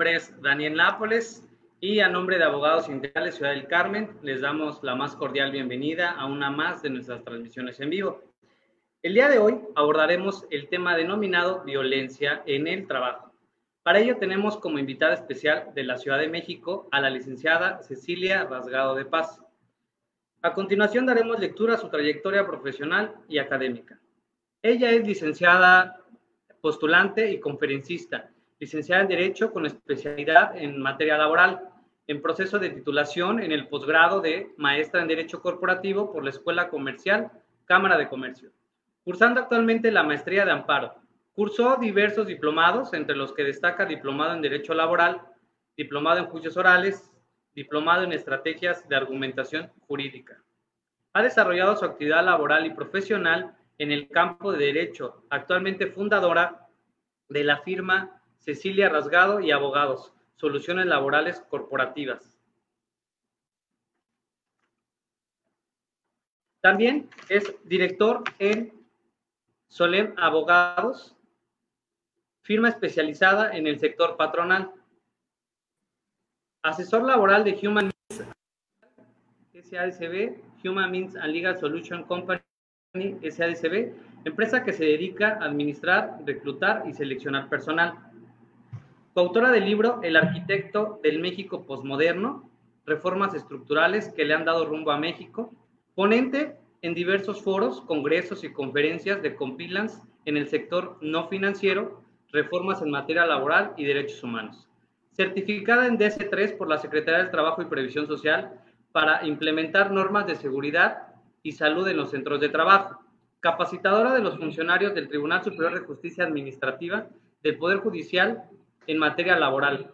nombre es Daniel Nápoles y a nombre de Abogados Integrales Ciudad del Carmen les damos la más cordial bienvenida a una más de nuestras transmisiones en vivo. El día de hoy abordaremos el tema denominado violencia en el trabajo. Para ello tenemos como invitada especial de la Ciudad de México a la licenciada Cecilia Rasgado de Paz. A continuación daremos lectura a su trayectoria profesional y académica. Ella es licenciada postulante y conferencista licenciada en Derecho con especialidad en materia laboral, en proceso de titulación en el posgrado de maestra en Derecho Corporativo por la Escuela Comercial Cámara de Comercio, cursando actualmente la maestría de amparo. Cursó diversos diplomados, entre los que destaca diplomado en Derecho Laboral, diplomado en Juicios Orales, diplomado en Estrategias de Argumentación Jurídica. Ha desarrollado su actividad laboral y profesional en el campo de Derecho, actualmente fundadora de la firma Cecilia Rasgado y Abogados, Soluciones Laborales Corporativas. También es director en Solem Abogados, firma especializada en el sector patronal. Asesor laboral de Human Means SADCB, Human Means and Legal Solution Company SADCB, empresa que se dedica a administrar, reclutar y seleccionar personal. Coautora del libro El arquitecto del México posmoderno, reformas estructurales que le han dado rumbo a México, ponente en diversos foros, congresos y conferencias de compilans en el sector no financiero, reformas en materia laboral y derechos humanos. Certificada en DC3 por la Secretaría del Trabajo y Previsión Social para implementar normas de seguridad y salud en los centros de trabajo. Capacitadora de los funcionarios del Tribunal Superior de Justicia Administrativa, del Poder Judicial en materia laboral,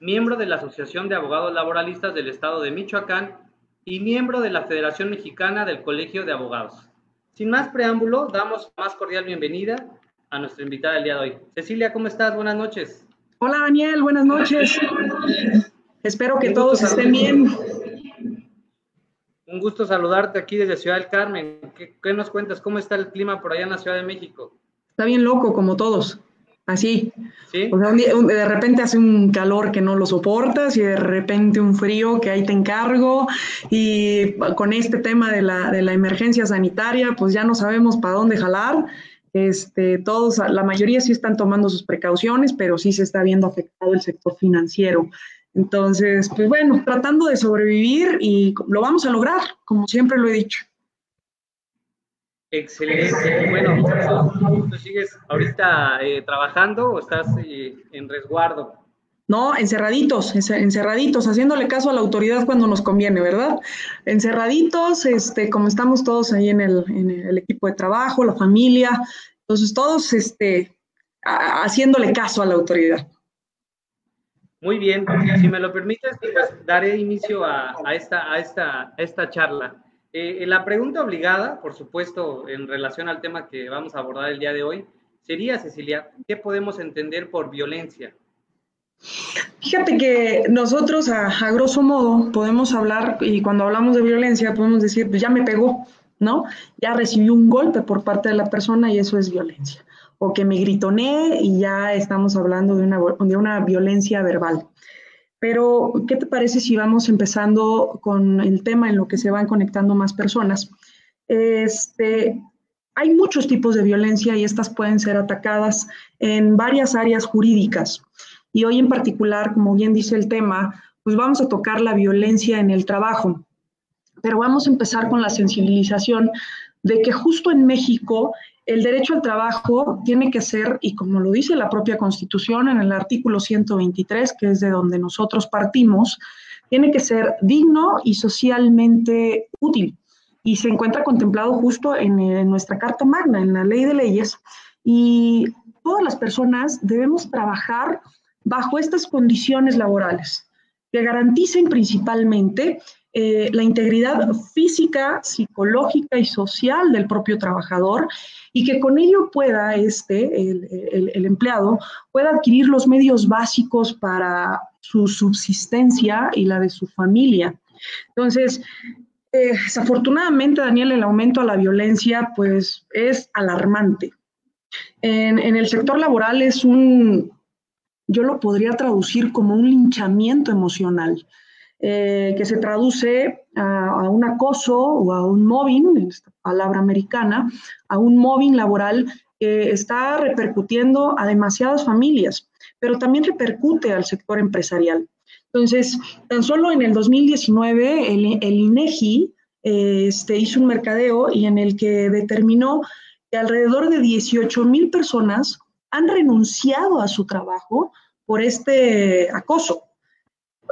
miembro de la Asociación de Abogados Laboralistas del Estado de Michoacán y miembro de la Federación Mexicana del Colegio de Abogados. Sin más preámbulo, damos más cordial bienvenida a nuestra invitada del día de hoy. Cecilia, ¿cómo estás? Buenas noches. Hola Daniel, buenas noches. Espero que todos estén bien. Un gusto saludarte aquí desde Ciudad del Carmen. ¿Qué, ¿Qué, nos cuentas? ¿Cómo está el clima por allá en la Ciudad de México? Está bien loco, como todos así. O sea, de repente hace un calor que no lo soportas y de repente un frío que ahí te encargo y con este tema de la, de la emergencia sanitaria, pues ya no sabemos para dónde jalar. Este, todos, la mayoría sí están tomando sus precauciones, pero sí se está viendo afectado el sector financiero. Entonces, pues bueno, tratando de sobrevivir y lo vamos a lograr, como siempre lo he dicho. Excelente. Bueno, ¿tú sigues ahorita eh, trabajando o estás eh, en resguardo? No, encerraditos, encerraditos, haciéndole caso a la autoridad cuando nos conviene, ¿verdad? Encerraditos, este, como estamos todos ahí en el, en el equipo de trabajo, la familia, entonces todos este, haciéndole caso a la autoridad. Muy bien, si me lo permites, pues daré inicio a, a, esta, a, esta, a esta charla. Eh, la pregunta obligada, por supuesto, en relación al tema que vamos a abordar el día de hoy, sería, Cecilia, ¿qué podemos entender por violencia? Fíjate que nosotros, a, grosso modo, podemos hablar, y cuando hablamos de violencia, podemos decir, pues ya me pegó, ¿no? Ya recibí un golpe por parte de la persona y eso es violencia. O que me gritoné y ya estamos hablando de una, de una violencia verbal. Pero, ¿qué te parece si vamos empezando con el tema en lo que se van conectando más personas? Este, hay muchos tipos de violencia y estas pueden ser atacadas en varias áreas jurídicas. Y hoy en particular, como bien dice el tema, pues vamos a tocar la violencia en el trabajo. Pero vamos a empezar con la sensibilización de que justo en México el derecho al trabajo tiene que ser, y como lo dice la propia Constitución en el artículo 123, que es de donde nosotros partimos, tiene que ser digno y socialmente útil. Y se encuentra contemplado justo en, nuestra Carta Magna, en la ley de leyes. Y todas las personas debemos trabajar bajo estas condiciones laborales que garanticen principalmente eh, la integridad física, psicológica y social del propio trabajador y que con ello pueda este, el, empleado, pueda adquirir los medios básicos para su subsistencia y la de su familia. Entonces, eh, desafortunadamente, Daniel, el aumento a la violencia pues es alarmante. En, en el sector laboral es un yo lo podría traducir como un linchamiento emocional, eh, que se traduce a, un acoso o a un mobbing, esta palabra americana, a un mobbing laboral que está repercutiendo a demasiadas familias, pero también repercute al sector empresarial. Entonces, tan solo en el 2019, el, el INEGI eh, este, hizo un mercadeo y en el que determinó que alrededor de 18 mil personas han renunciado a su trabajo por este acoso,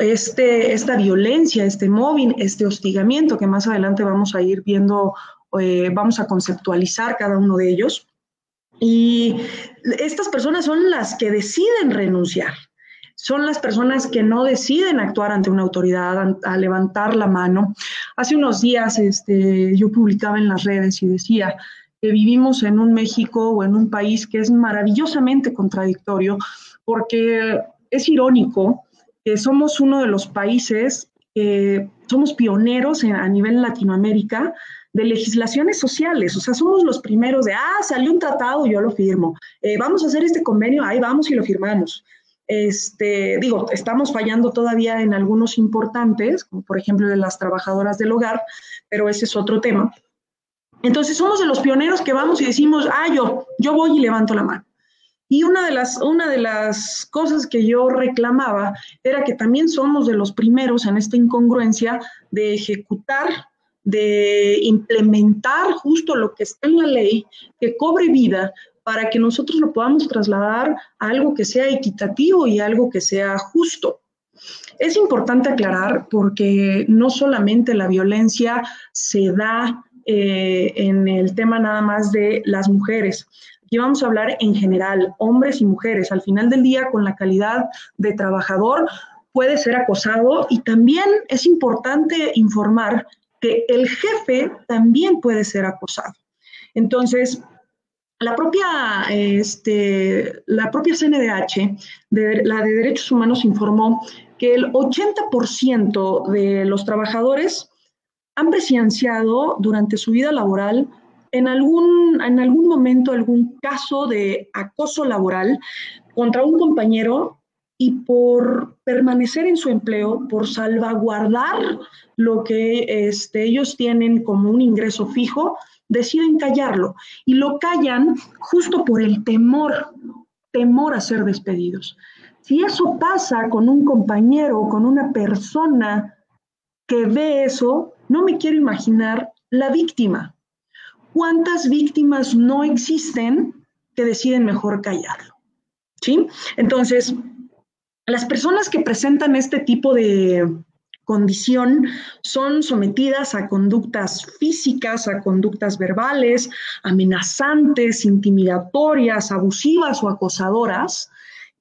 este, esta violencia, este mobbing, este hostigamiento que más adelante vamos a ir viendo, eh, vamos a conceptualizar cada uno de ellos. Y estas personas son las que deciden renunciar, son las personas que no deciden actuar ante una autoridad, a, levantar la mano. Hace unos días este, yo publicaba en las redes y decía que vivimos en un México o en un país que es maravillosamente contradictorio porque es irónico que somos uno de los países que somos pioneros a nivel Latinoamérica de legislaciones sociales, o sea, somos los primeros de, ah, salió un tratado, yo lo firmo, eh, vamos a hacer este convenio, ahí vamos y lo firmamos. Este, digo, estamos fallando todavía en algunos importantes, como por ejemplo de las trabajadoras del hogar, pero ese es otro tema. Entonces somos de los pioneros que vamos y decimos, ah, yo, yo voy y levanto la mano. Y una de, las, una de las cosas que yo reclamaba era que también somos de los primeros en esta incongruencia de ejecutar, de implementar justo lo que está en la ley, que cobre vida, para que nosotros lo podamos trasladar a algo que sea equitativo y algo que sea justo. Es importante aclarar porque no solamente la violencia se da eh, en el tema nada más de las mujeres. Aquí vamos a hablar en general, hombres y mujeres. Al final del día, con la calidad de trabajador, puede ser acosado y también es importante informar que el jefe también puede ser acosado. Entonces, la propia, este, la propia CNDH, de, la de Derechos Humanos, informó que el 80% de los trabajadores han presenciado durante su vida laboral en algún, en algún momento algún caso de acoso laboral contra un compañero y por permanecer en su empleo, por salvaguardar lo que este, ellos tienen como un ingreso fijo, deciden callarlo y lo callan justo por el temor, temor a ser despedidos. Si eso pasa con un compañero, con una persona que ve eso, no me quiero imaginar la víctima. ¿Cuántas víctimas no existen que deciden mejor callarlo? ¿Sí? Entonces, las personas que presentan este tipo de condición son sometidas a conductas físicas, a conductas verbales, amenazantes, intimidatorias, abusivas o acosadoras,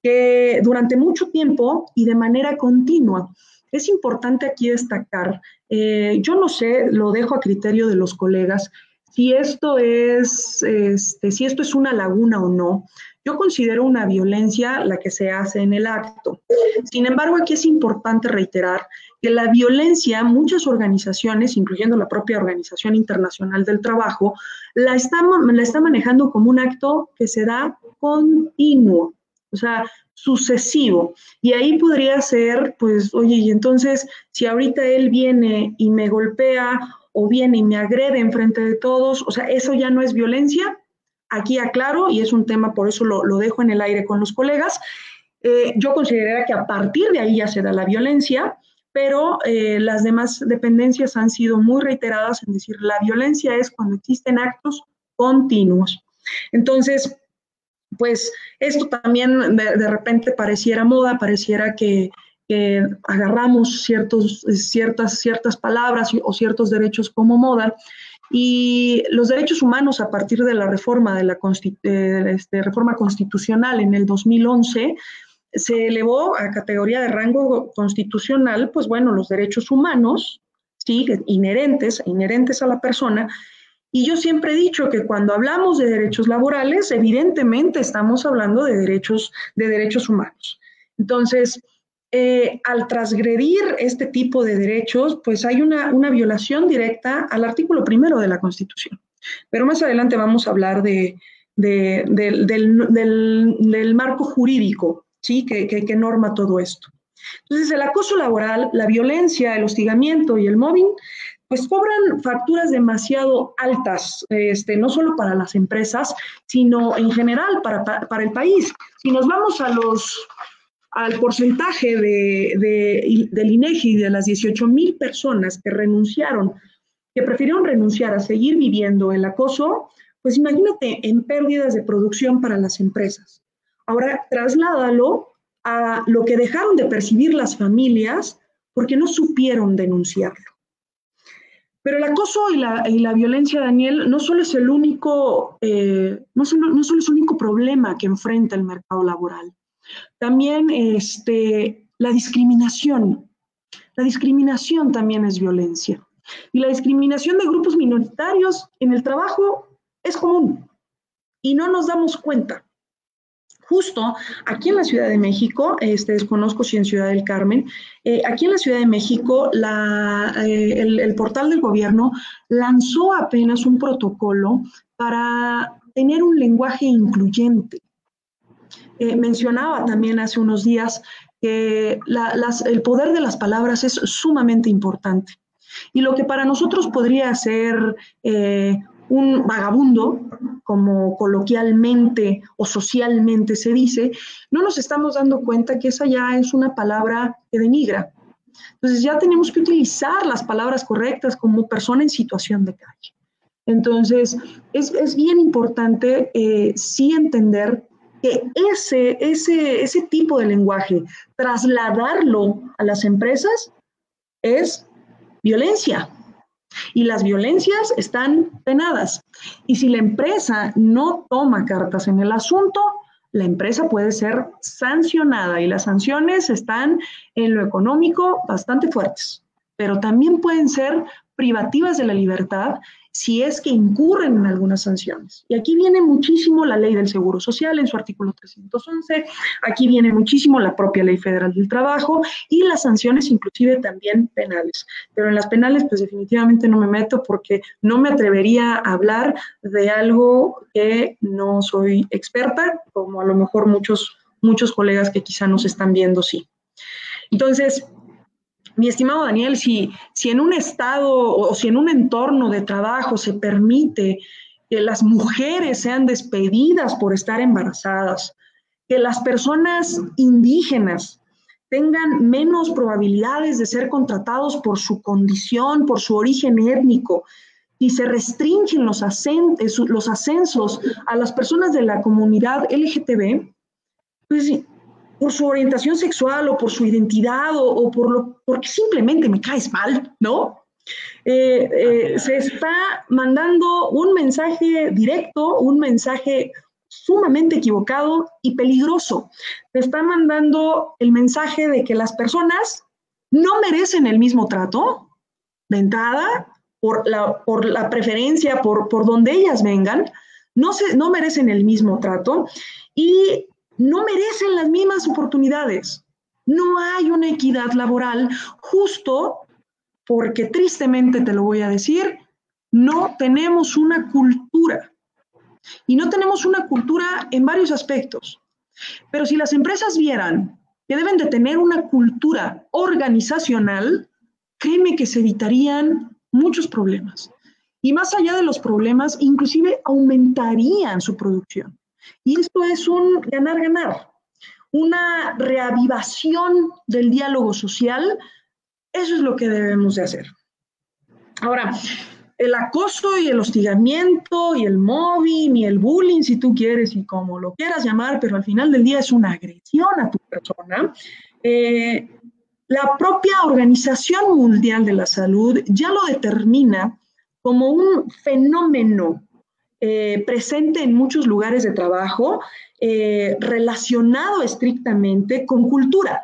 que durante mucho tiempo y de manera continua. Es importante aquí destacar, eh, yo no sé, lo dejo a criterio de los colegas, si esto es, este, si esto es una laguna o no. Yo considero una violencia la que se hace en el acto. Sin embargo, aquí es importante reiterar que la violencia, muchas organizaciones, incluyendo la propia Organización Internacional del Trabajo, la está, la está manejando como un acto que se da continuo, o sea, sucesivo. Y ahí podría ser, pues, oye, y entonces, si ahorita él viene y me golpea o viene y me agrede en frente de todos, o sea, eso ya no es violencia. Aquí aclaro, y es un tema, por eso lo, dejo en el aire con los colegas, eh, yo consideraría que a partir de ahí ya se da la violencia, pero eh, las demás dependencias han sido muy reiteradas en decir la violencia es cuando existen actos continuos. Entonces, pues esto también de repente pareciera moda, pareciera que, que agarramos ciertos, ciertas, ciertas palabras o ciertos derechos como moda. Y los derechos humanos a partir de la reforma, de la este, reforma constitucional en el 2011, se elevó a categoría de rango constitucional, pues bueno, los derechos humanos, sí, inherentes, inherentes a la persona. Y yo siempre he dicho que cuando hablamos de derechos laborales, evidentemente estamos hablando de derechos, de derechos humanos. Entonces, eh, al transgredir este tipo de derechos, pues hay una, violación directa al artículo primero de la Constitución. Pero más adelante vamos a hablar de, del, marco jurídico ¿sí? Que, que, norma todo esto. Entonces, el acoso laboral, la violencia, el hostigamiento y el mobbing, pues cobran facturas demasiado altas, este, no solo para las empresas, sino en general para, para, el país. Si nos vamos a los, al porcentaje de, de, del INEGI de las 18 mil personas que renunciaron, que prefirieron renunciar a seguir viviendo el acoso, pues imagínate en pérdidas de producción para las empresas. Ahora, trasládalo a lo que dejaron de percibir las familias porque no supieron denunciarlo. Pero el acoso y la, y la violencia, Daniel, no solo es el único, eh, no, solo, no solo es el único problema que enfrenta el mercado laboral. También este, la discriminación. La discriminación también es violencia. Y la discriminación de grupos minoritarios en el trabajo es común y no nos damos cuenta. Justo aquí en la Ciudad de México, este, desconozco si en Ciudad del Carmen, eh, aquí en la Ciudad de México, la, eh, el, portal del gobierno lanzó apenas un protocolo para tener un lenguaje incluyente. Eh, mencionaba también hace unos días que el poder de las palabras es sumamente importante. Y lo que para nosotros podría ser un vagabundo, como coloquialmente o socialmente se dice, no nos estamos dando cuenta que esa ya es una palabra que denigra. Entonces ya tenemos que utilizar las palabras correctas como persona en situación de calle. Entonces es, bien importante eh, sí entender que ese, ese, ese tipo de lenguaje, trasladarlo a las empresas, es violencia, y las violencias están penadas. Y si la empresa no toma cartas en el asunto, la empresa puede ser sancionada y las sanciones están en lo económico bastante fuertes, pero también pueden ser privativas de la libertad si es que incurren en algunas sanciones. Y aquí viene muchísimo la ley del Seguro Social en su artículo 311, aquí viene muchísimo la propia ley federal del trabajo y las sanciones inclusive también penales. Pero en las penales pues definitivamente no me meto porque no me atrevería a hablar de algo que no soy experta, como a lo mejor muchos, muchos colegas que quizá nos están viendo sí. Entonces, mi estimado Daniel, si, si en un estado o si en un entorno de trabajo se permite que las mujeres sean despedidas por estar embarazadas, que las personas indígenas tengan menos probabilidades de ser contratados por su condición, por su origen étnico, y se restringen los, los ascensos a las personas de la comunidad LGTB, pues por su orientación sexual o por su identidad o, por lo, porque simplemente me caes mal, ¿no? Eh, eh, se está mandando un mensaje directo, un mensaje sumamente equivocado y peligroso. Se está mandando el mensaje de que las personas no merecen el mismo trato, de entrada, por la, por la preferencia, por, por donde ellas vengan, no, se, no merecen el mismo trato y no merecen las mismas oportunidades. No hay una equidad laboral justo porque tristemente te lo voy a decir, no tenemos una cultura. Y no tenemos una cultura en varios aspectos. Pero si las empresas vieran que deben de tener una cultura organizacional, créeme que se evitarían muchos problemas. Y más allá de los problemas, inclusive aumentarían su producción. Y esto es un ganar-ganar, una reavivación del diálogo social. Eso es lo que debemos de hacer. Ahora, el acoso y el hostigamiento y el mobbing y el bullying, si tú quieres y como lo quieras llamar, pero al final del día es una agresión a tu persona. Eh, la propia Organización Mundial de la Salud ya lo determina como un fenómeno eh, presente en muchos lugares de trabajo, eh, relacionado estrictamente con cultura,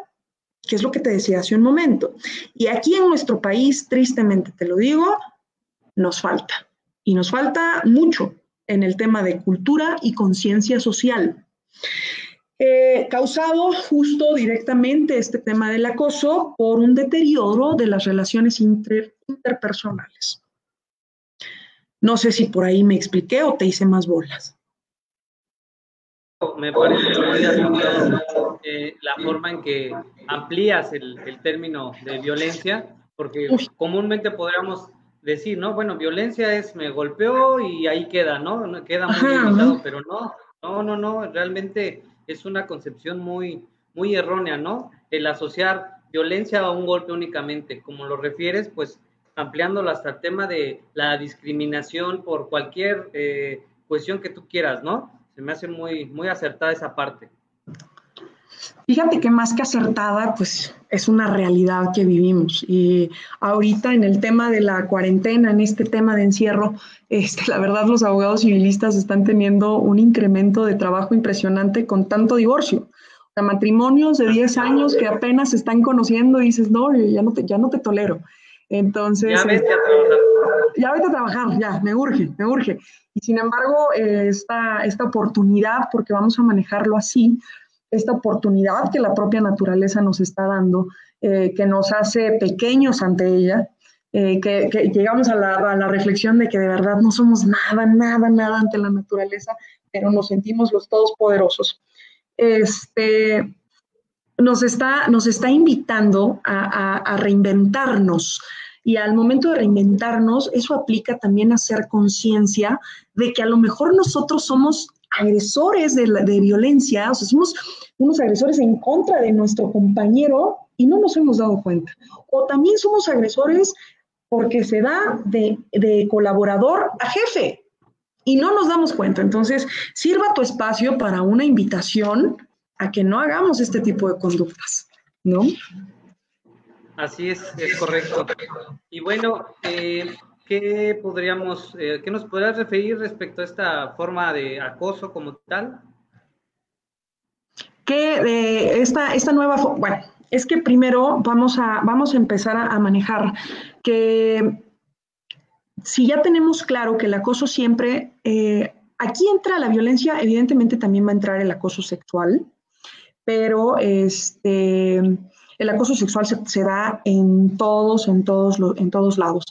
que es lo que te decía hace un momento. Y aquí en nuestro país, tristemente te lo digo, nos falta. Y nos falta mucho en el tema de cultura y conciencia social. Causado justo directamente este tema del acoso por un deterioro de las relaciones interpersonales. No sé si por ahí me expliqué o te hice más bolas. me parece muy eh, la forma en que amplías el, el término de violencia, porque comúnmente podríamos decir, ¿no? Bueno, violencia es me golpeó y ahí queda, ¿no? Queda muy limitado, pero no, no, no, no, realmente es una concepción muy, muy errónea, ¿no? El asociar violencia a un golpe únicamente, como lo refieres, pues ampliándolo hasta el tema de la discriminación por cualquier eh, cuestión que tú quieras, ¿no? Se me hace muy, muy acertada esa parte. Fíjate que más que acertada, pues es una realidad que vivimos. Y ahorita en el tema de la cuarentena, en este tema de encierro, este, la verdad los abogados civilistas están teniendo un incremento de trabajo impresionante con tanto divorcio. O sea, matrimonios de 10 años que apenas se están conociendo y dices, no, ya no te, ya no te tolero. Entonces, ya vete a trabajar. Ya vete a trabajar, ya, me urge, me urge. Y sin embargo, eh, esta, esta oportunidad, porque vamos a manejarlo así, esta oportunidad que la propia naturaleza nos está dando, eh, que nos hace pequeños ante ella, eh, que, llegamos a la, a la, reflexión de que de verdad no somos nada, nada, nada ante la naturaleza, pero nos sentimos los todos poderosos. Este, nos está, nos está invitando a, reinventarnos. Y al momento de reinventarnos, eso aplica también a hacer conciencia de que a lo mejor nosotros somos agresores de, de violencia, o sea, somos unos agresores en contra de nuestro compañero y no nos hemos dado cuenta. O también somos agresores porque se da de, de colaborador a jefe y no nos damos cuenta. Entonces, sirva tu espacio para una invitación a que no hagamos este tipo de conductas, ¿no? Así es, es correcto. Y bueno, eh, ¿qué podríamos, eh, qué nos podrías referir respecto a esta forma de acoso como tal? Que eh, esta, esta nueva, bueno, es que primero vamos a, vamos a empezar a, a manejar que si ya tenemos claro que el acoso siempre, aquí entra la violencia, evidentemente también va a entrar el acoso sexual, pero este, el acoso sexual se, da en todos, en todos, en todos lados.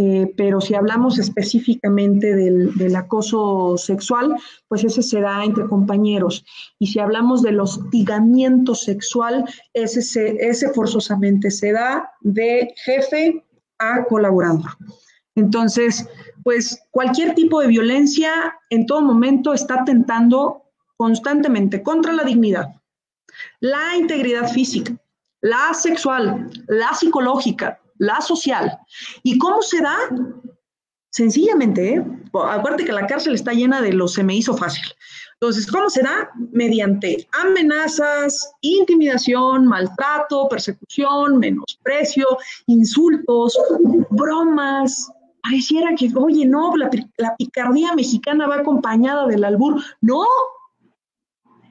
Eh, pero si hablamos específicamente del, acoso sexual, pues ese se da entre compañeros. Y si hablamos del hostigamiento sexual, ese, ese forzosamente se da de jefe a colaborador. Entonces, pues cualquier tipo de violencia en todo momento está atentando constantemente contra la dignidad, la integridad física, la sexual, la psicológica, la social. ¿Y cómo se da? Sencillamente, ¿eh? acuérdate que la cárcel está llena de los se me hizo fácil. Entonces, ¿cómo se da? Mediante amenazas, intimidación, maltrato, persecución, menosprecio, insultos, bromas. Pareciera que, oye, no, la, la picardía mexicana va acompañada del albur. No,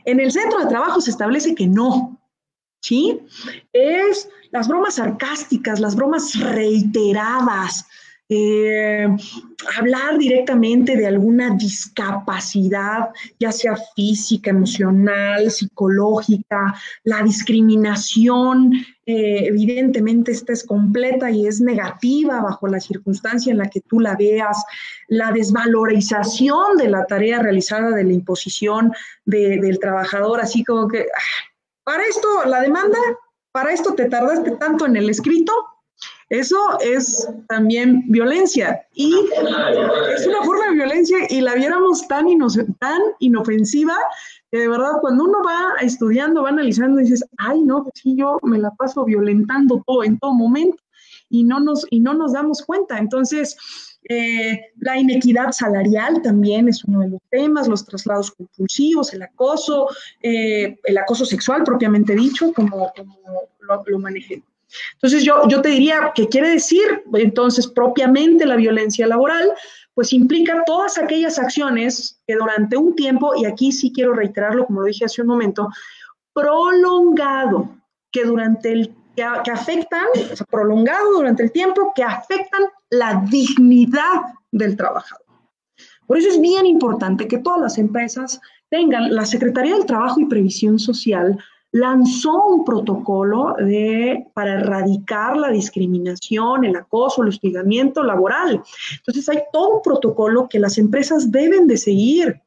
en el centro de trabajo se establece que no, ¿sí? Es las bromas sarcásticas, las bromas reiteradas, eh, hablar directamente de alguna discapacidad, ya sea física, emocional, psicológica, la discriminación, eh, evidentemente esta es completa y es negativa bajo la circunstancia en la que tú la veas, la desvalorización de la tarea realizada de la imposición del trabajador, así como que, ah, para esto la demanda, para esto te tardaste tanto en el escrito, eso es también violencia y es una forma de violencia y la viéramos tan, tan inofensiva que de verdad cuando uno va estudiando, va analizando, dices, ay, no, pues sí, yo me la paso violentando todo en todo momento y no nos, y no nos damos cuenta. Entonces, eh, la inequidad salarial también es uno de los temas, los traslados compulsivos, el acoso, eh, el acoso sexual propiamente dicho, como, lo, lo. Entonces yo, yo te diría que quiere decir entonces propiamente la violencia laboral, pues implica todas aquellas acciones que durante un tiempo, y aquí sí quiero reiterarlo como lo dije hace un momento, prolongado, que durante el que, afectan, o sea, prolongado durante el tiempo, que afectan la dignidad del trabajador. Por eso es bien importante que todas las empresas tengan la Secretaría del Trabajo y Previsión Social lanzó un protocolo de, para erradicar la discriminación, el acoso, el hostigamiento laboral. Entonces hay todo un protocolo que las empresas deben de seguir.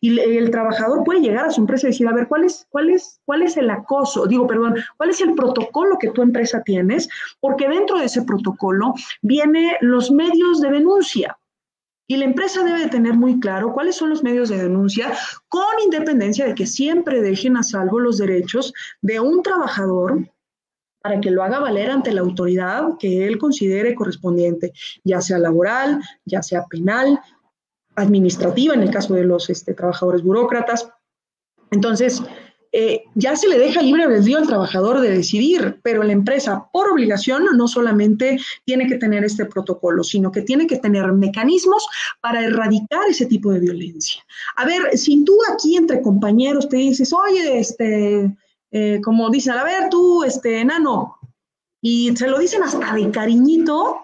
Y el trabajador puede llegar a su empresa y decir, a ver, ¿cuál es, cuál es, cuál es el acoso? Digo, perdón, ¿cuál es el protocolo que tu empresa tienes? Porque dentro de ese protocolo vienen los medios de denuncia. Y la empresa debe tener muy claro cuáles son los medios de denuncia, con independencia de que siempre dejen a salvo los derechos de un trabajador para que lo haga valer ante la autoridad que él considere correspondiente, ya sea laboral, ya sea penal, administrativa en el caso de los este, trabajadores burócratas. Entonces, eh, ya se le deja libre albedrío al trabajador de decidir, pero la empresa, por obligación, no solamente tiene que tener este protocolo, sino que tiene que tener mecanismos para erradicar ese tipo de violencia. A ver, si tú aquí entre compañeros te dices, oye, este, eh, como dicen, a ver, tú, este, enano, y se lo dicen hasta de cariñito,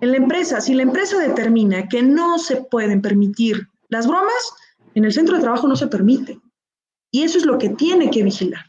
en la empresa, si la empresa determina que no se pueden permitir las bromas, en el centro de trabajo no se permite. Y eso es lo que tiene que vigilar.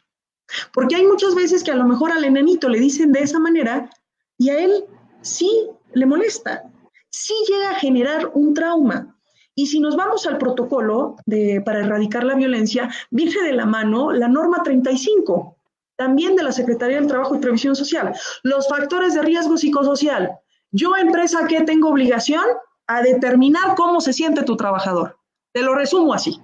Porque hay muchas veces que a lo mejor al enanito le dicen de esa manera y a él sí le molesta, sí llega a generar un trauma. Y si nos vamos al protocolo de, para erradicar la violencia, viene de la mano la norma 35, también de la Secretaría del Trabajo y Previsión Social. Los factores de riesgo psicosocial, yo, empresa, ¿qué tengo obligación? A determinar cómo se siente tu trabajador. Te lo resumo así.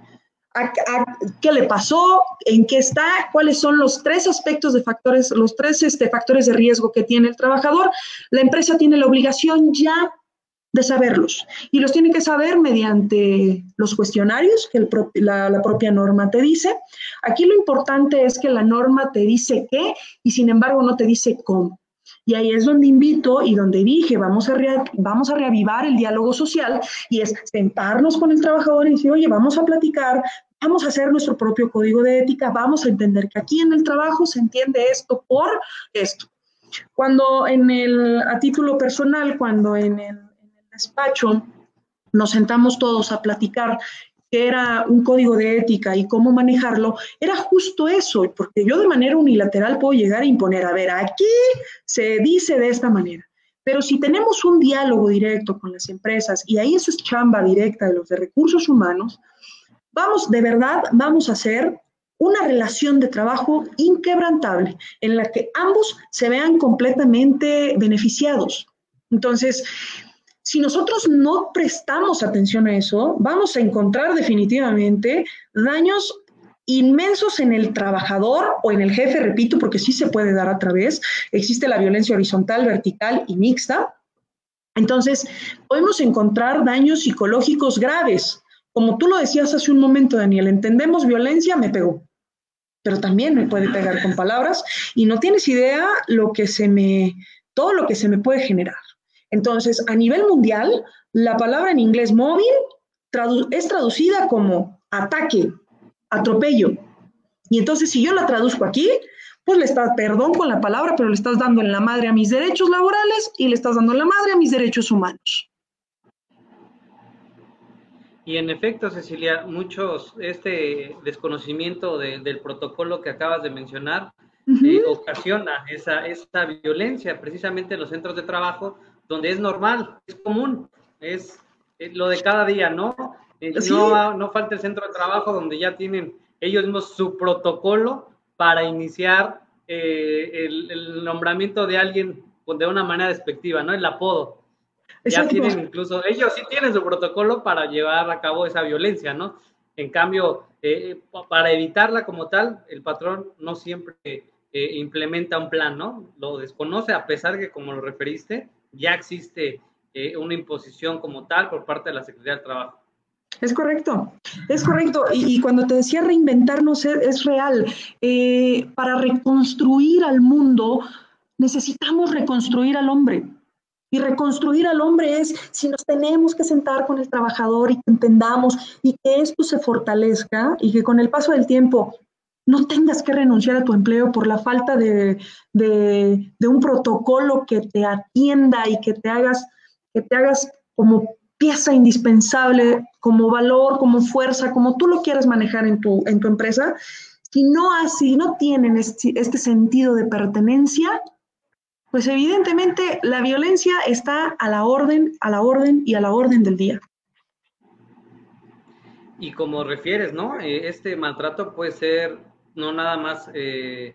Qué le pasó, en qué está, cuáles son los tres aspectos de factores, los tres este, factores de riesgo que tiene el trabajador. La empresa tiene la obligación ya de saberlos y los tiene que saber mediante los cuestionarios que la, la, propia norma te dice. Aquí lo importante es que la norma te dice qué y sin embargo no te dice cómo. Y ahí es donde invito y donde dije, vamos a, vamos a reavivar el diálogo social y es sentarnos con el trabajador y decir, oye, vamos a platicar, vamos a hacer nuestro propio código de ética, vamos a entender que aquí en el trabajo se entiende esto por esto. Cuando en el, a título personal, cuando en el, en el despacho nos sentamos todos a platicar que era un código de ética y cómo manejarlo, era justo eso, porque yo de manera unilateral puedo llegar a imponer, a ver, aquí se dice de esta manera. Pero si tenemos un diálogo directo con las empresas, y ahí eso es chamba directa de los de recursos humanos, vamos, de verdad, vamos a hacer una relación de trabajo inquebrantable en la que ambos se vean completamente beneficiados. Entonces, si nosotros no prestamos atención a eso, vamos a encontrar definitivamente daños inmensos en el trabajador o en el jefe, repito, porque sí se puede dar a través. Existe la violencia horizontal, vertical y mixta. Entonces, podemos encontrar daños psicológicos graves. Como tú lo decías hace un momento, Daniel, entendemos violencia, me pegó, pero también me puede pegar con palabras y no tienes idea lo que se me, todo lo que se me puede generar. Entonces, a nivel mundial, la palabra en inglés móvil es traducida como ataque, atropello. Y entonces, si yo la traduzco aquí, pues le estás, perdón con la palabra, pero le estás dando en la madre a mis derechos laborales y le estás dando en la madre a mis derechos humanos. Y en efecto, Cecilia, muchos, este desconocimiento del protocolo que acabas de mencionar, eh, ocasiona esa, esa violencia precisamente en los centros de trabajo donde es normal, es común, es, lo de cada día, ¿no? Eh, no, no falta el centro de trabajo donde ya tienen ellos mismos su protocolo para iniciar eh, el, nombramiento de alguien de una manera despectiva, ¿no? El apodo. Ya tienen incluso, ellos sí tienen su protocolo para llevar a cabo esa violencia, ¿no? En cambio, eh, para evitarla como tal, el patrón no siempre implementa un plan, ¿no? Lo desconoce a pesar que, como lo referiste, ya existe eh, una imposición como tal por parte de la Secretaría del Trabajo. Es correcto, es correcto. Y, cuando te decía reinventarnos es, real. Eh, para reconstruir al mundo necesitamos reconstruir al hombre. Y reconstruir al hombre es si nos tenemos que sentar con el trabajador y que entendamos y que esto se fortalezca y que con el paso del tiempo no tengas que renunciar a tu empleo por la falta de, un protocolo que te atienda y que te hagas, que te hagas como pieza indispensable, como valor, como fuerza, como tú lo quieras manejar en tu, en tu empresa, si no, así, no tienen este, este sentido de pertenencia, pues evidentemente la violencia está a la orden, a la orden y a la orden del día. y como refieres, ¿no? Eh, este maltrato puede ser no nada más eh,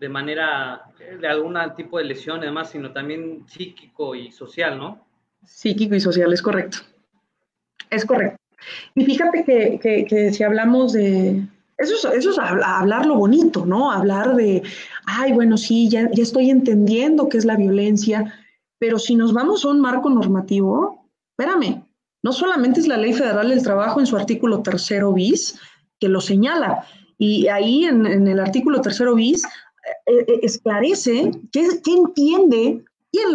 de manera, de algún tipo de lesión, además, sino también psíquico y social, ¿no? Psíquico y social, es correcto. Es correcto. Y fíjate que, si hablamos de, eso es, eso es hablar lo bonito, ¿no? Hablar de, ay, bueno, sí, ya, ya estoy entendiendo qué es la violencia, pero si nos vamos a un marco normativo, espérame, no solamente es la Ley Federal del Trabajo en su artículo tercero bis que lo señala, y ahí en, el artículo tercero bis eh, eh, esclarece qué, entiende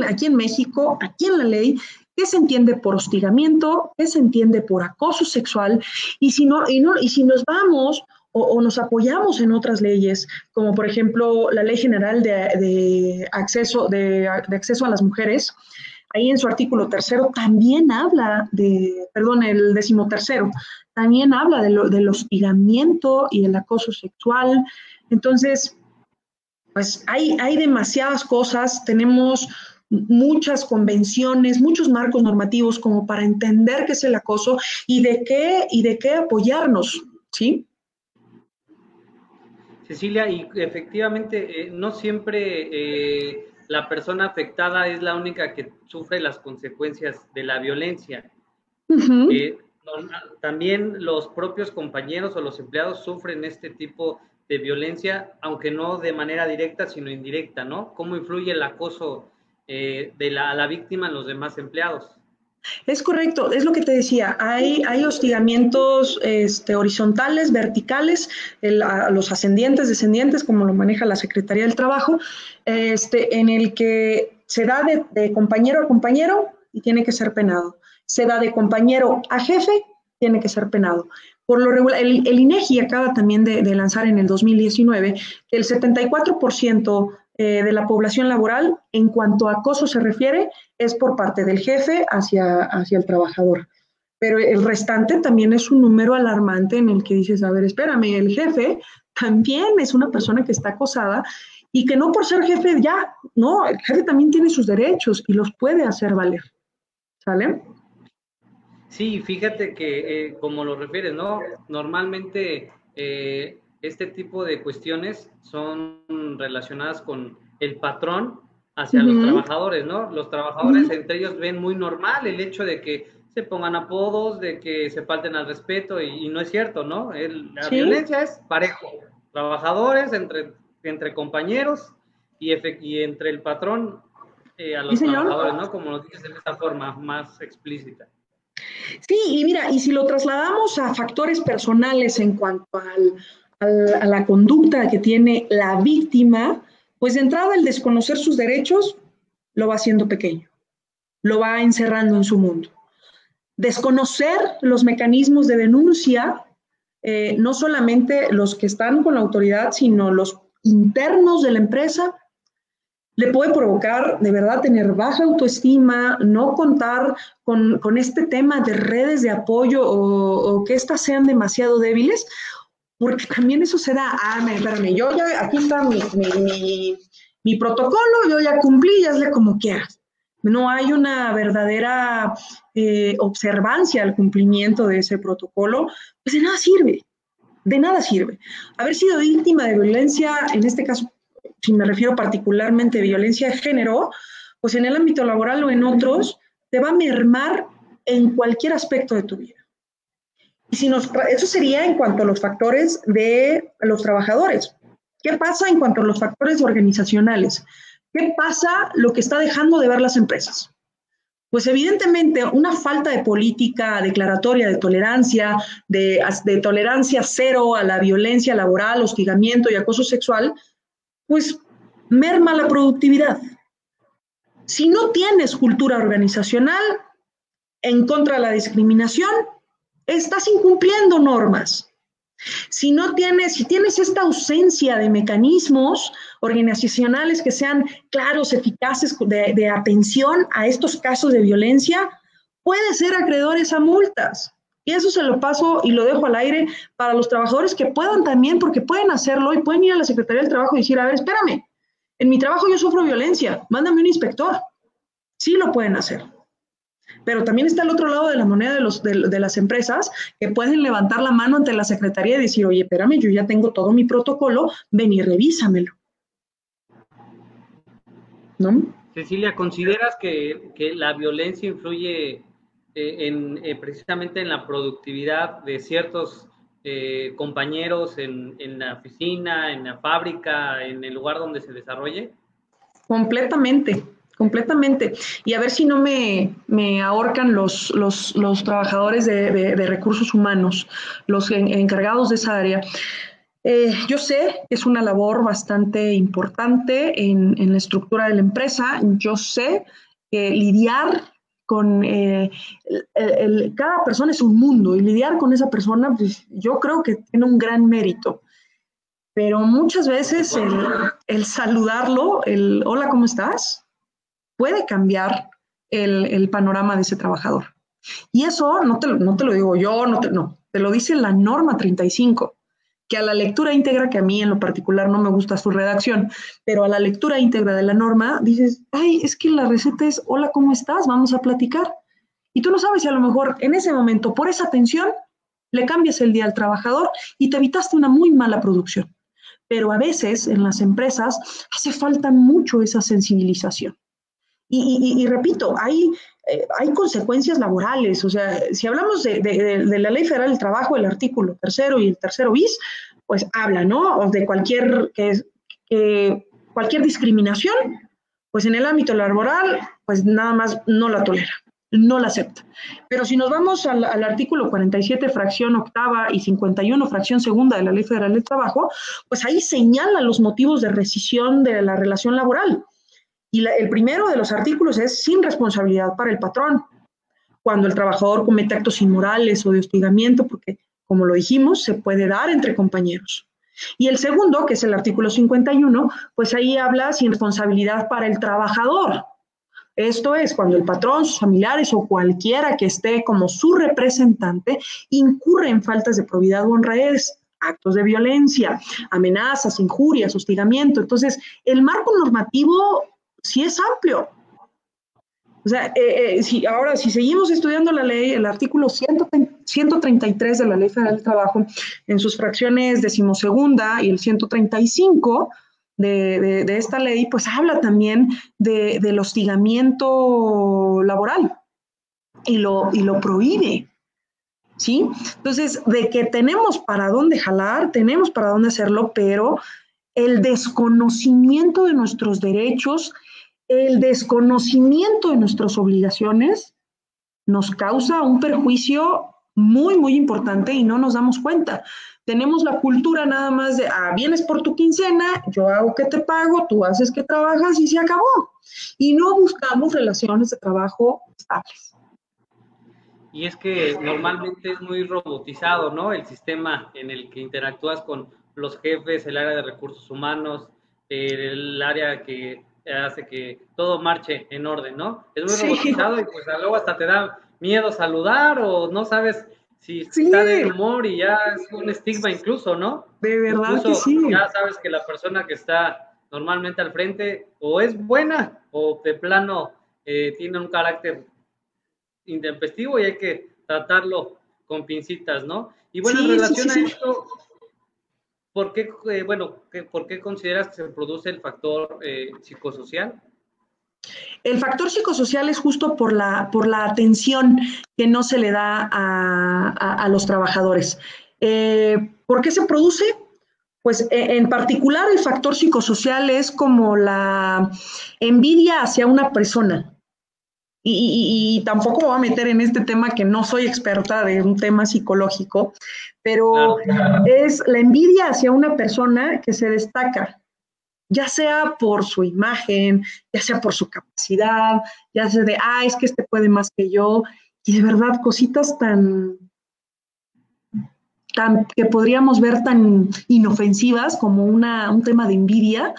aquí en México, aquí en la ley, qué se entiende por hostigamiento, qué se entiende por acoso sexual, y si, no, y, no, y si nos vamos o, nos apoyamos en otras leyes, como por ejemplo la Ley General de, acceso, de, acceso a las mujeres, ahí en su artículo tercero también habla de, perdón, el decimotercero, también habla de lo, del hostigamiento y el acoso sexual. Entonces, pues hay, hay demasiadas cosas, tenemos muchas convenciones, muchos marcos normativos como para entender qué es el acoso y de qué, y de qué apoyarnos, ¿sí? Cecilia, y efectivamente eh, no siempre eh, la persona afectada es la única que sufre las consecuencias de la violencia. Eh, también los propios compañeros o los empleados sufren este tipo de violencia, aunque no de manera directa, sino indirecta, ¿no? ¿Cómo influye el acoso de la, la víctima en los demás empleados? Es correcto, es lo que te decía, hay, hay hostigamientos este, horizontales, verticales, los ascendientes, descendientes, como lo maneja la Secretaría del Trabajo, este, en el que se da de, compañero a compañero y tiene que ser penado. Se da de compañero a jefe, tiene que ser penado. Por lo regular, el, INEGI acaba también de, de lanzar en el 2019 que el 74% eh, de la población laboral, en cuanto a acoso se refiere, es por parte del jefe hacia, hacia el trabajador. Pero el restante también es un número alarmante en el que dices, a ver, espérame, el jefe también es una persona que está acosada y que no por ser jefe ya, no, el jefe también tiene sus derechos y los puede hacer valer. ¿Sale? Sí, fíjate que eh, como lo refieres, ¿no? Normalmente eh, este tipo de cuestiones son relacionadas con el patrón hacia los trabajadores, ¿no? Los trabajadores entre ellos ven muy normal el hecho de que se pongan apodos, de que se falten al respeto y, no es cierto, ¿no? la violencia es parejo, trabajadores entre, entre compañeros y, y entre el patrón eh, a los trabajadores, ¿no? Como lo dices de esta forma más explícita. Sí, y mira, y si lo trasladamos a factores personales en cuanto al, a la conducta que tiene la víctima, pues de entrada el desconocer sus derechos lo va haciendo pequeño, lo va encerrando en su mundo. Desconocer los mecanismos de denuncia, eh, no solamente los que están con la autoridad, sino los internos de la empresa, le puede provocar de verdad tener baja autoestima, no contar con, este tema de redes de apoyo o, o que éstas sean demasiado débiles porque también eso se da, ah, espérame, yo ya, aquí está mi, protocolo, yo ya cumplí, ya hazle como quieras. No hay una verdadera eh, observancia al cumplimiento de ese protocolo, pues de nada sirve, de nada sirve. Haber sido víctima de violencia, en este caso, si me refiero particularmente a violencia de género, pues en el ámbito laboral o en otros, te va a mermar en cualquier aspecto de tu vida. Si nos, eso sería en cuanto a los factores de los trabajadores. ¿Qué pasa en cuanto a los factores organizacionales? ¿Qué pasa lo que está dejando de ver las empresas? Pues evidentemente una falta de política declaratoria de tolerancia, de, de, tolerancia cero a la violencia laboral, hostigamiento y acoso sexual, pues merma la productividad. Si no tienes cultura organizacional en contra de la discriminación, estás incumpliendo normas. Si no tienes, si tienes esta ausencia de mecanismos organizacionales que sean claros, eficaces de, atención a estos casos de violencia, puedes ser acreedores a multas. Y eso se lo paso y lo dejo al aire para los trabajadores que puedan también, porque pueden hacerlo y pueden ir a la Secretaría del Trabajo y decir, a ver, espérame, en mi trabajo yo sufro violencia, mándame un inspector. Sí lo pueden hacer. Pero también está el otro lado de la moneda de, los, de, las empresas que pueden levantar la mano ante la Secretaría y decir, oye, espérame, yo ya tengo todo mi protocolo, ven y revísamelo. ¿No? Cecilia, ¿consideras que, la violencia influye eh, en, eh, precisamente en la productividad de ciertos eh, compañeros en, en, la oficina, en la fábrica, en el lugar donde se desarrolle? Completamente, completamente. Y a ver si no me, me ahorcan los, los, los trabajadores de, de, recursos humanos, los encargados de esa área. Eh, yo sé que es una labor bastante importante en, en, la estructura de la empresa. Yo sé que lidiar con eh, el, cada persona es un mundo y lidiar con esa persona, pues, yo creo que tiene un gran mérito. Pero muchas veces el, el saludarlo, el hola, ¿cómo estás? Puede cambiar el, el, panorama de ese trabajador. Y eso no te, no te lo digo yo, no te, no, te lo dice la norma 35, que a la lectura íntegra, que a mí en lo particular no me gusta su redacción, pero a la lectura íntegra de la norma dices, ay, es que la receta es, hola, ¿cómo estás? Vamos a platicar. Y tú no sabes si a lo mejor en ese momento, por esa tensión, le cambias el día al trabajador y te evitaste una muy mala producción. Pero a veces en las empresas hace falta mucho esa sensibilización. Y, repito, hay, eh, hay consecuencias laborales. O sea, si hablamos de, la Ley Federal del Trabajo, el artículo tercero y el tercero bis, pues habla, ¿no? O de cualquier, que, cualquier discriminación, pues en el ámbito laboral, pues nada más no la tolera, no la acepta. Pero si nos vamos al, al artículo 47, fracción octava y 51, fracción segunda de la Ley Federal del Trabajo, pues ahí señala los motivos de rescisión de la relación laboral y el primero de los artículos es sin responsabilidad para el patrón, cuando el trabajador comete actos inmorales o de hostigamiento, porque, como lo dijimos, se puede dar entre compañeros. Y el segundo, que es el artículo 51, pues ahí habla sin responsabilidad para el trabajador. Esto es cuando el patrón, sus familiares o cualquiera que esté como su representante incurre en faltas de probidad o honradez, actos de violencia, amenazas, injurias, hostigamiento. Entonces, el marco normativo sí es amplio. O sea, eh, eh, si, ahora, si seguimos estudiando la ley, el artículo 133 de la Ley Federal del Trabajo, en sus fracciones decimosegunda y el 135 de, de, esta ley, pues habla también de, del hostigamiento laboral y lo, y lo prohíbe. ¿Sí? Entonces, de que tenemos para dónde jalar, tenemos para dónde hacerlo, pero el desconocimiento de nuestros derechos el desconocimiento de nuestras obligaciones nos causa un perjuicio muy, muy importante y no nos damos cuenta. Tenemos la cultura nada más de, ah, vienes por tu quincena, yo hago que te pago, tú haces que trabajas y se acabó. Y no buscamos relaciones de trabajo estables. Y es que normalmente es muy robotizado, ¿no? El sistema en el que interactúas con los jefes, el área de recursos humanos, el área que hace que todo marche en orden, ¿no? Es muy robotizado y pues luego hasta te da miedo saludar o no sabes si está de humor y ya es un estigma incluso, ¿no? De verdad que sí. Ya sabes que la persona que está normalmente al frente o es buena o de plano eh, tiene un carácter intempestivo y hay que tratarlo con pincitas, ¿no? Y bueno, en relación a esto, ¿Por qué, eh, bueno, ¿por qué consideras que se produce el factor eh, psicosocial? El factor psicosocial es justo por la, por la atención que no se le da a, los trabajadores. Eh, ¿Por qué se produce? Pues en particular el factor psicosocial es como la envidia hacia una persona. Y, tampoco me voy a meter en este tema que no soy experta de un tema psicológico, pero es la envidia hacia una persona que se destaca, ya sea por su imagen, ya sea por su capacidad, ya sea de, ah, es que este puede más que yo, y de verdad cositas tan, tan que podríamos ver tan inofensivas como una, un tema de envidia,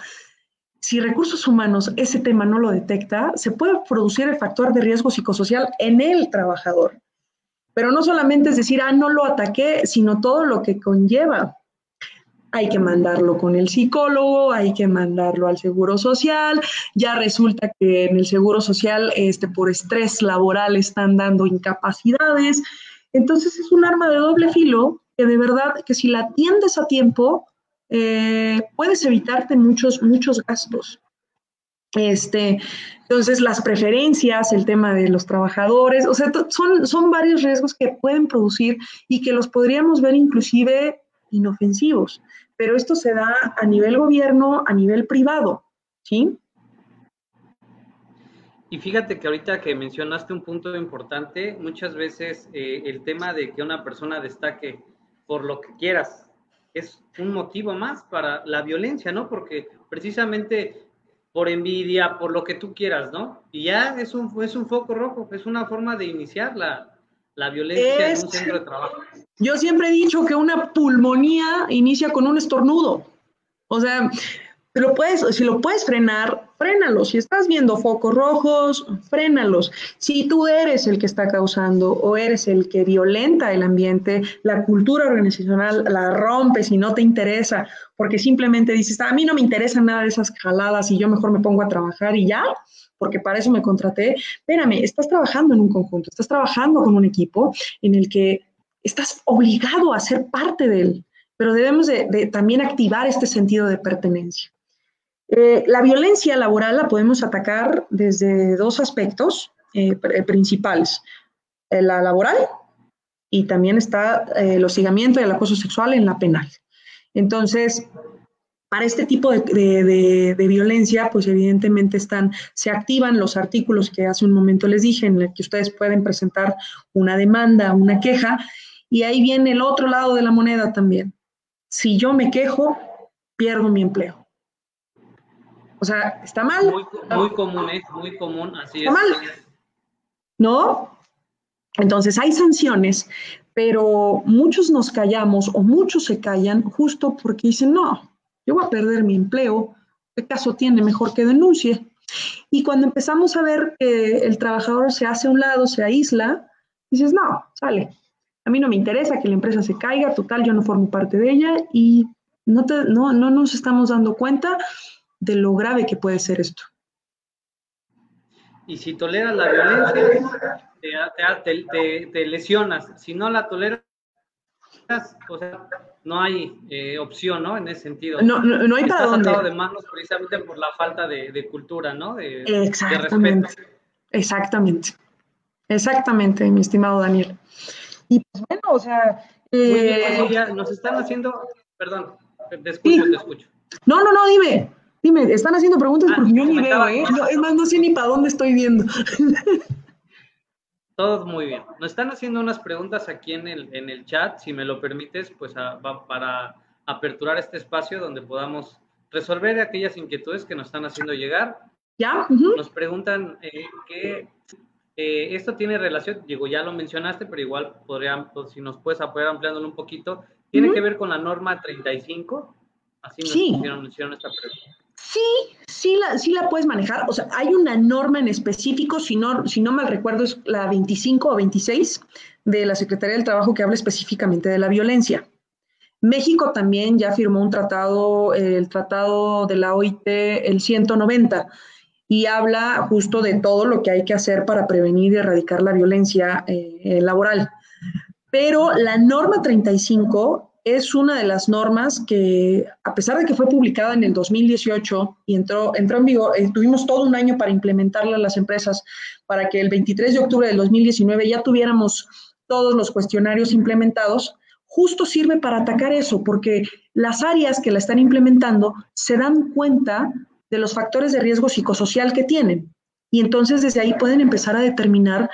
si recursos humanos ese tema no lo detecta, se puede producir el factor de riesgo psicosocial en el trabajador. Pero no solamente es decir, ah, no lo ataqué, sino todo lo que conlleva. hay que mandarlo con el psicólogo, hay que mandarlo al seguro social, ya resulta que en el seguro social este, por estrés laboral están dando incapacidades. Entonces es un arma de doble filo que de verdad que si la atiendes a tiempo, eh, puedes evitarte muchos, muchos gastos. Este, entonces, las preferencias, el tema de los trabajadores, o sea, son, son varios riesgos que pueden producir y que los podríamos ver inclusive inofensivos, pero esto se da a nivel gobierno, a nivel privado, ¿sí? Y fíjate que ahorita que mencionaste un punto importante, muchas veces eh, el tema de que una persona destaque por lo que quieras es un motivo más para la violencia, ¿no? Porque precisamente por envidia, por lo que tú quieras, ¿no? Y ya es un, es un foco rojo, es una forma de iniciar la, la violencia en un centro de trabajo. Yo siempre he dicho que una pulmonía inicia con un estornudo. O sea, lo puedes, si lo puedes frenar, frénalo. Si estás viendo focos rojos, frénalos. Si tú eres el que está causando o eres el que violenta el ambiente, la cultura organizacional la rompes y no te interesa, porque simplemente dices, a mí no me interesa nada de esas jaladas y yo mejor me pongo a trabajar y ya, porque para eso me contraté. Espérame, estás trabajando en un conjunto, estás trabajando con un equipo en el que estás obligado a ser parte de él, pero debemos de, también activar este sentido de pertenencia. Eh, la violencia laboral la podemos atacar desde dos aspectos eh, principales, eh, la laboral y también está el hostigamiento y el acoso sexual en la penal. Entonces, para este tipo de, violencia, pues evidentemente están, se activan los artículos que hace un momento les dije, en el que ustedes pueden presentar una demanda, una queja, y ahí viene el otro lado de la moneda también. Si yo me quejo, pierdo mi empleo. O sea, ¿está mal? Muy, común, ¿eh? Muy común, así ¿Está mal? ¿No? Entonces hay sanciones, pero muchos nos callamos o muchos se callan justo porque dicen, no, yo voy a perder mi empleo, ¿qué caso tiene? Mejor que denuncie. Y cuando empezamos a ver que el trabajador se hace a un lado, se aísla, dices, no, sale. A mí no me interesa que la empresa se caiga, total, yo no formo parte de ella y no, no, no nos estamos dando cuenta de lo grave que puede ser esto. Y si toleras la violencia, te, lesionas. Si no la toleras, o sea, no hay eh, opción, ¿no? En ese sentido. No, no, no hay para dónde. de manos precisamente por la falta de, cultura, ¿no? De, Exactamente. Exactamente. Exactamente, mi estimado Daniel. Y pues bueno, o sea. Eh, nos están haciendo. Perdón, te escucho, te escucho. No, no, no, dime. Dime, están haciendo preguntas porque yo ni veo, ¿eh? es más, no sé ni para dónde estoy viendo. Todo muy bien. Nos están haciendo unas preguntas aquí en el, en el chat, si me lo permites, pues para aperturar este espacio donde podamos resolver aquellas inquietudes que nos están haciendo llegar. ¿Ya? Nos preguntan eh, que eh, esto tiene relación, digo, ya lo mencionaste, pero igual podrían, pues, si nos puedes apoyar ampliándolo un poquito, tiene que ver con la norma 35. Así nos sí. hicieron esta pregunta. Sí, sí la, sí la puedes manejar. O sea, hay una norma en específico, si no, si no mal recuerdo, es la 25 o 26 de la Secretaría del Trabajo que habla específicamente de la violencia. México también ya firmó un tratado, el tratado de la OIT, el 190, y habla justo de todo lo que hay que hacer para prevenir y erradicar la violencia eh, laboral. Pero la norma 35 es una de las normas que, a pesar de que fue publicada en el 2018 y entró, entró en vigor, eh, tuvimos todo un año para implementarla en las empresas, para que el 23 de octubre del 2019 ya tuviéramos todos los cuestionarios implementados, justo sirve para atacar eso, porque las áreas que la están implementando se dan cuenta de los factores de riesgo psicosocial que tienen. Y entonces desde ahí pueden empezar a determinar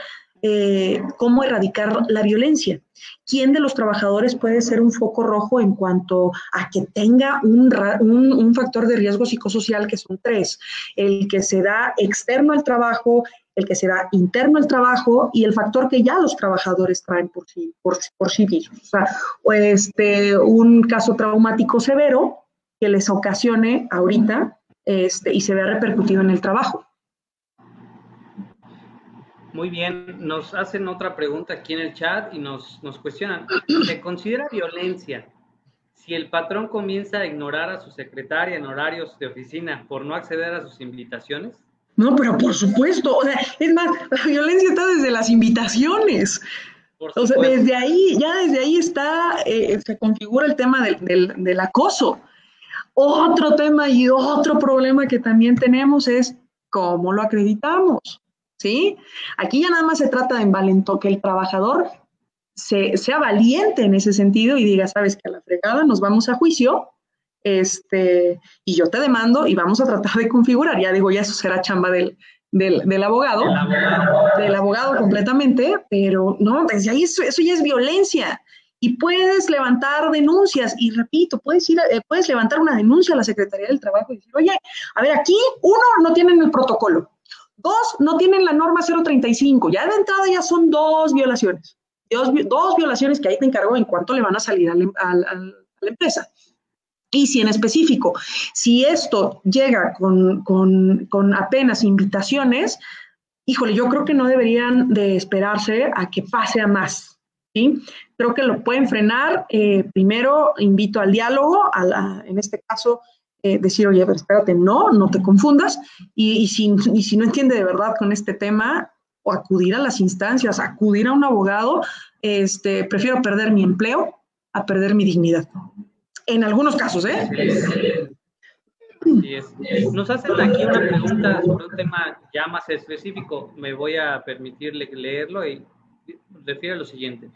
eh, cómo erradicar la violencia. ¿Quién de los trabajadores puede ser un foco rojo en cuanto a que tenga un, factor de riesgo psicosocial que son tres? El que se da externo al trabajo, el que se da interno al trabajo y el factor que ya los trabajadores traen por sí, por, por sí mismos. O sea, este, un caso traumático severo que les ocasione ahorita este, y se vea repercutido en el trabajo. Muy bien, nos hacen otra pregunta aquí en el chat y nos, nos cuestionan, ¿se considera violencia si el patrón comienza a ignorar a su secretaria en horarios de oficina por no acceder a sus invitaciones? No, pero por supuesto, o sea, es más, la violencia está desde las invitaciones. O sea, desde ahí, ya desde ahí está, eh, se configura el tema del, del acoso. Otro tema y otro problema que también tenemos es cómo lo acreditamos, ¿sí? Aquí ya nada más se trata de envalentó que el trabajador sea valiente en ese sentido y diga, sabes que a la fregada nos vamos a juicio, este, y yo te demando y vamos a tratar de configurar. Ya digo, ya eso será chamba del, del, abogado, del abogado, completamente, pero no, desde ahí eso, eso, ya es violencia. Y puedes levantar denuncias, y repito, puedes ir, eh, puedes levantar una denuncia a la Secretaría del Trabajo y decir, oye, a ver, aquí, uno, no tienen el protocolo, dos, no tienen la norma 035, ya de entrada ya son dos violaciones dos, violaciones que ahí te encargo en cuanto le van a salir a la, empresa. Y si en específico, si esto llega con, con, apenas invitaciones, híjole, yo creo que no deberían de esperarse a que pase a más. ¿sí? Creo que lo pueden frenar. Eh, primero, invito al diálogo, en este caso, decir, oye, pero espérate, no, no te confundas. Y, si, no entiende de verdad con este tema, o acudir a las instancias, acudir a un abogado, este, prefiero perder mi empleo a perder mi dignidad. En algunos casos, ¿eh? Nos hacen aquí una pregunta sobre un tema ya más específico. Me voy a permitirle leerlo y refiere a lo siguiente.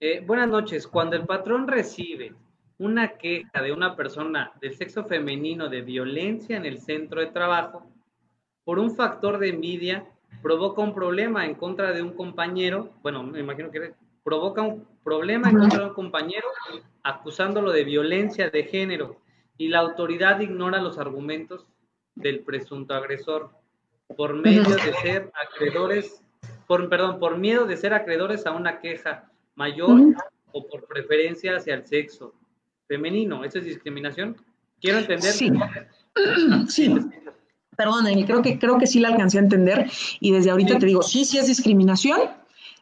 Eh, buenas noches. Cuando el patrón recibe una queja de una persona del sexo femenino de violencia en el centro de trabajo por un factor de envidia, provoca un problema en contra de un compañero, bueno, me imagino que provoca un problema en contra de un compañero acusándolo de violencia de género y la autoridad ignora los argumentos del presunto agresor por medio de ser acreedores, por, perdón, por miedo de ser acreedores a una queja mayor o por preferencia hacia el sexo femenino. ¿Eso es discriminación? Quiero entender. Sí. sí perdón, creo que, creo que sí la alcancé a entender y desde ahorita te digo, sí, sí es discriminación,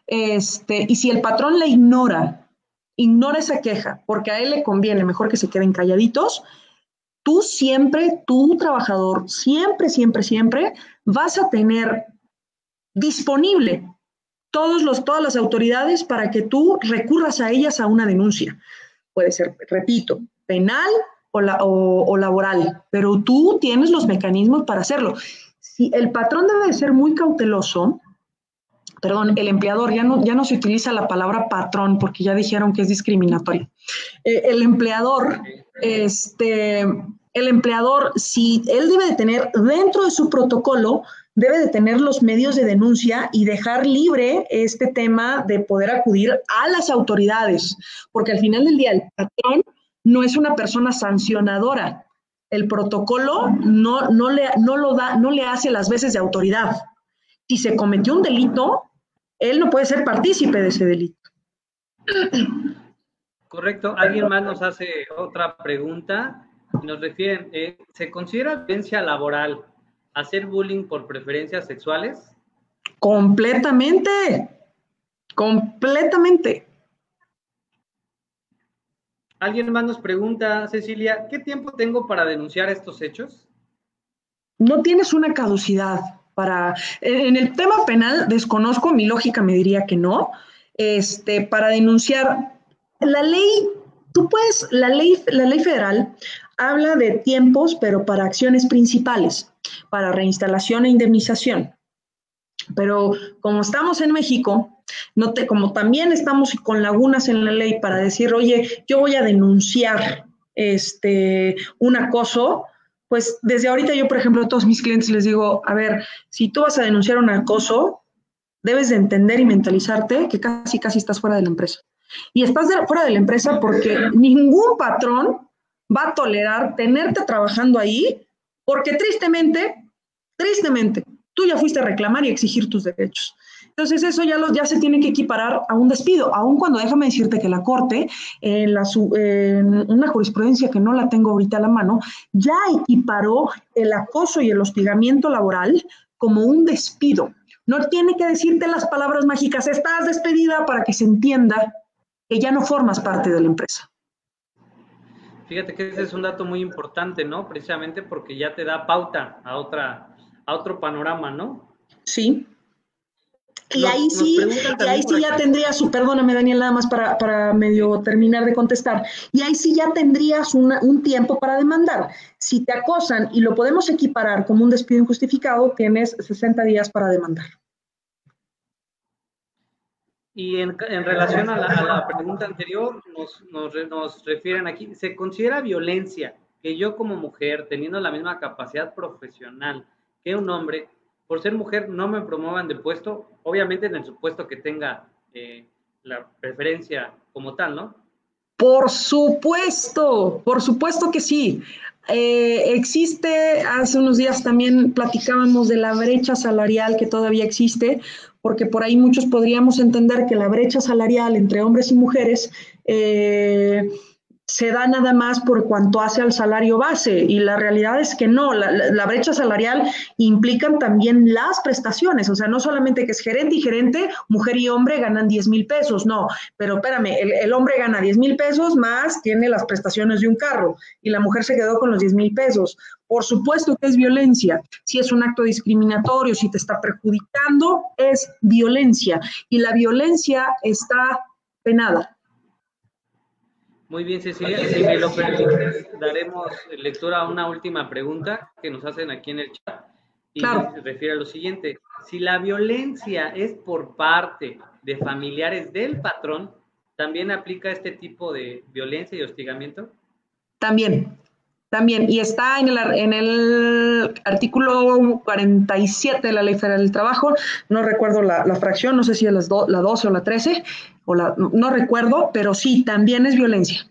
este, y si el patrón la ignora, ignora esa queja, porque a él le conviene, mejor que se queden calladitos, tú siempre, tú trabajador, siempre, siempre, siempre vas a tener disponible todos los, todas las autoridades para que tú recurras a ellas a una denuncia. Puede ser, repito, penal, o, laboral, pero tú tienes los mecanismos para hacerlo. Si el patrón debe de ser muy cauteloso, perdón, el empleador, ya no, ya no se utiliza la palabra patrón porque ya dijeron que es discriminatorio. Eh, el empleador, este, el empleador, si él debe de tener dentro de su protocolo, debe de tener los medios de denuncia y dejar libre este tema de poder acudir a las autoridades, porque al final del día el patrón no es una persona sancionadora. El protocolo no, no, le, no, lo da, no le hace las veces de autoridad. Si se cometió un delito, él no puede ser partícipe de ese delito. Correcto. ¿Alguien más nos hace otra pregunta? Nos refieren, eh, ¿se considera violencia laboral hacer bullying por preferencias sexuales? Completamente, completamente. Alguien más nos pregunta, Cecilia, ¿qué tiempo tengo para denunciar estos hechos? No tienes una caducidad para. En el tema penal, desconozco, mi lógica me diría que no. Este, para denunciar, la ley, tú puedes, la ley, la ley federal habla de tiempos, pero para acciones principales, para reinstalación e indemnización. Pero como estamos en México, no te, como también estamos con lagunas en la ley para decir, oye, yo voy a denunciar este, un acoso, pues desde ahorita yo, por ejemplo, a todos mis clientes les digo, a ver, si tú vas a denunciar un acoso, debes de entender y mentalizarte que casi, casi estás fuera de la empresa. Y estás fuera de la empresa porque ningún patrón va a tolerar tenerte trabajando ahí, porque tristemente, tristemente, tú ya fuiste a reclamar y exigir tus derechos. Entonces eso ya, ya se tiene que equiparar a un despido, aun cuando déjame decirte que la Corte, en, la, una jurisprudencia que no la tengo ahorita a la mano, ya equiparó el acoso y el hostigamiento laboral como un despido. No tiene que decirte las palabras mágicas, estás despedida para que se entienda que ya no formas parte de la empresa. Fíjate que ese es un dato muy importante, ¿no? Precisamente porque ya te da pauta a otra, a otro panorama, ¿no? Sí. Y ahí sí, y ahí sí ya tendrías, perdóname Daniel, nada más para, para, medio terminar de contestar, y ahí sí ya tendrías un tiempo para demandar. Si te acosan y lo podemos equiparar como un despido injustificado, tienes 60 días para demandar. Y en, relación a la, pregunta anterior, nos, nos, nos refieren aquí, ¿se considera violencia que yo como mujer, teniendo la misma capacidad profesional que un hombre, por ser mujer no me promuevan de puesto, obviamente en el supuesto que tenga eh, la preferencia como tal, ¿no? Por supuesto, por supuesto que sí. Eh, existe, hace unos días también platicábamos de la brecha salarial que todavía existe, porque por ahí muchos podríamos entender que la brecha salarial entre hombres y mujeres eh, se da nada más por cuanto hace al salario base y la realidad es que no, la, brecha salarial implican también las prestaciones, o sea, no solamente que es gerente y gerente, mujer y hombre ganan 10 mil pesos, no, pero espérame, el, hombre gana 10 mil pesos más tiene las prestaciones de un carro y la mujer se quedó con los 10 mil pesos. Por supuesto que es violencia, si es un acto discriminatorio, si te está perjudicando, es violencia y la violencia está penada. Muy bien, Cecilia. Si me lo permites, daremos lectura a una última pregunta que nos hacen aquí en el chat. Y se refiere a lo siguiente. Si la violencia es por parte de familiares del patrón, ¿también aplica este tipo de violencia y hostigamiento? También, también. Y está en el, en el artículo 47 de la Ley Federal del Trabajo. No recuerdo la, fracción, no sé si es la 12 o la 13 no recuerdo, pero sí, también es violencia.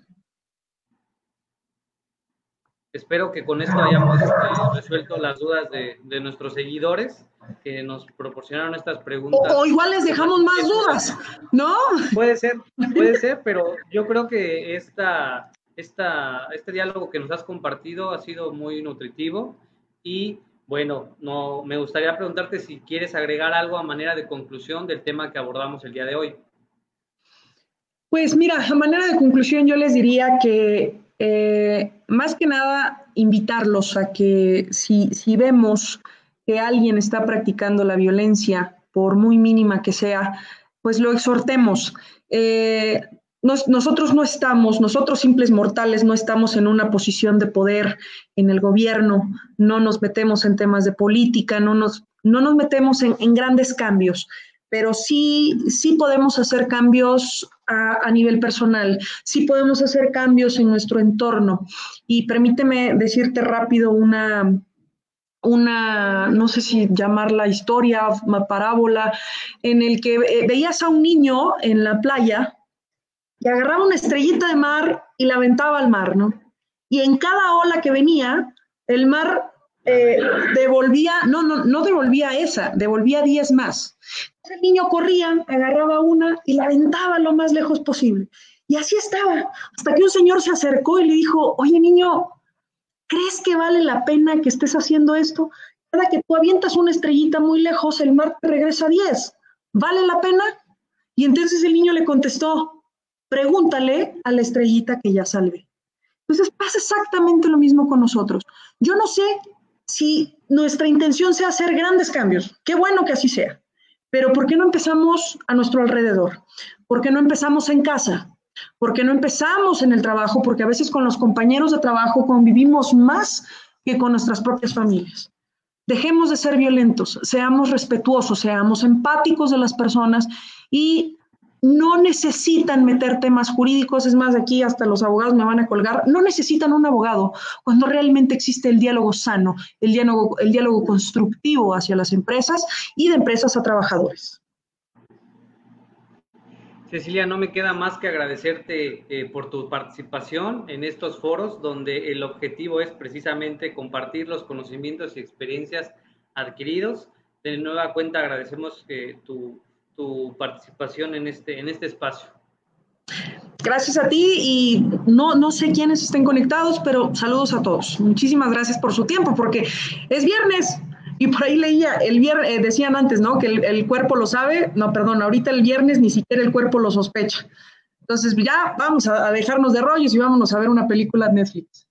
Espero que con esto hayamos este, resuelto las dudas de, nuestros seguidores que nos proporcionaron estas preguntas. O, igual les dejamos más dudas, ¿no? Puede ser, puede ser, pero yo creo que esta, esta, este diálogo que nos has compartido ha sido muy nutritivo y bueno, no, me gustaría preguntarte si quieres agregar algo a manera de conclusión del tema que abordamos el día de hoy. Pues mira, a manera de conclusión yo les diría que eh, más que nada invitarlos a que si, si vemos que alguien está practicando la violencia, por muy mínima que sea, pues lo exhortemos. Eh, nosotros no estamos, nosotros simples mortales no estamos en una posición de poder en el gobierno, no nos metemos en temas de política, no nos, no nos metemos en, grandes cambios pero sí, sí podemos hacer cambios a, nivel personal, sí podemos hacer cambios en nuestro entorno. Y permíteme decirte rápido una, una, no sé si llamarla historia, parábola, en el que eh, veías a un niño en la playa y agarraba una estrellita de mar y la aventaba al mar, ¿no? Y en cada ola que venía, el mar eh, devolvía, no, no, no devolvía esa, devolvía 10 más. El niño corría, agarraba una y la aventaba lo más lejos posible. Y así estaba, hasta que un señor se acercó y le dijo, oye niño, ¿crees que vale la pena que estés haciendo esto? Cada que tú avientas una estrellita muy lejos, el mar te regresa 10. ¿Vale la pena? Y entonces el niño le contestó, pregúntale a la estrellita que ya salve. Entonces pasa exactamente lo mismo con nosotros. Yo no sé si nuestra intención sea hacer grandes cambios, qué bueno que así sea, pero ¿por qué no empezamos a nuestro alrededor? ¿Por qué no empezamos en casa? ¿Por qué no empezamos en el trabajo? Porque a veces con los compañeros de trabajo convivimos más que con nuestras propias familias. Dejemos de ser violentos, seamos respetuosos, seamos empáticos de las personas y no necesitan meter temas jurídicos, es más, aquí hasta los abogados me van a colgar, no necesitan un abogado cuando realmente existe el diálogo sano, el diálogo, el diálogo constructivo hacia las empresas y de empresas a trabajadores. Cecilia, no me queda más que agradecerte eh, por tu participación en estos foros donde el objetivo es precisamente compartir los conocimientos y experiencias adquiridos. De nueva cuenta agradecemos eh, tu tu participación en este, en este espacio. Gracias a ti y no, no sé quiénes estén conectados, pero saludos a todos. Muchísimas gracias por su tiempo, porque es viernes y por ahí leía, el viernes, eh, decían antes, ¿no? Que el, cuerpo lo sabe. No, perdón, ahorita el viernes ni siquiera el cuerpo lo sospecha. Entonces, ya vamos a, dejarnos de rollos y vámonos a ver una película Netflix.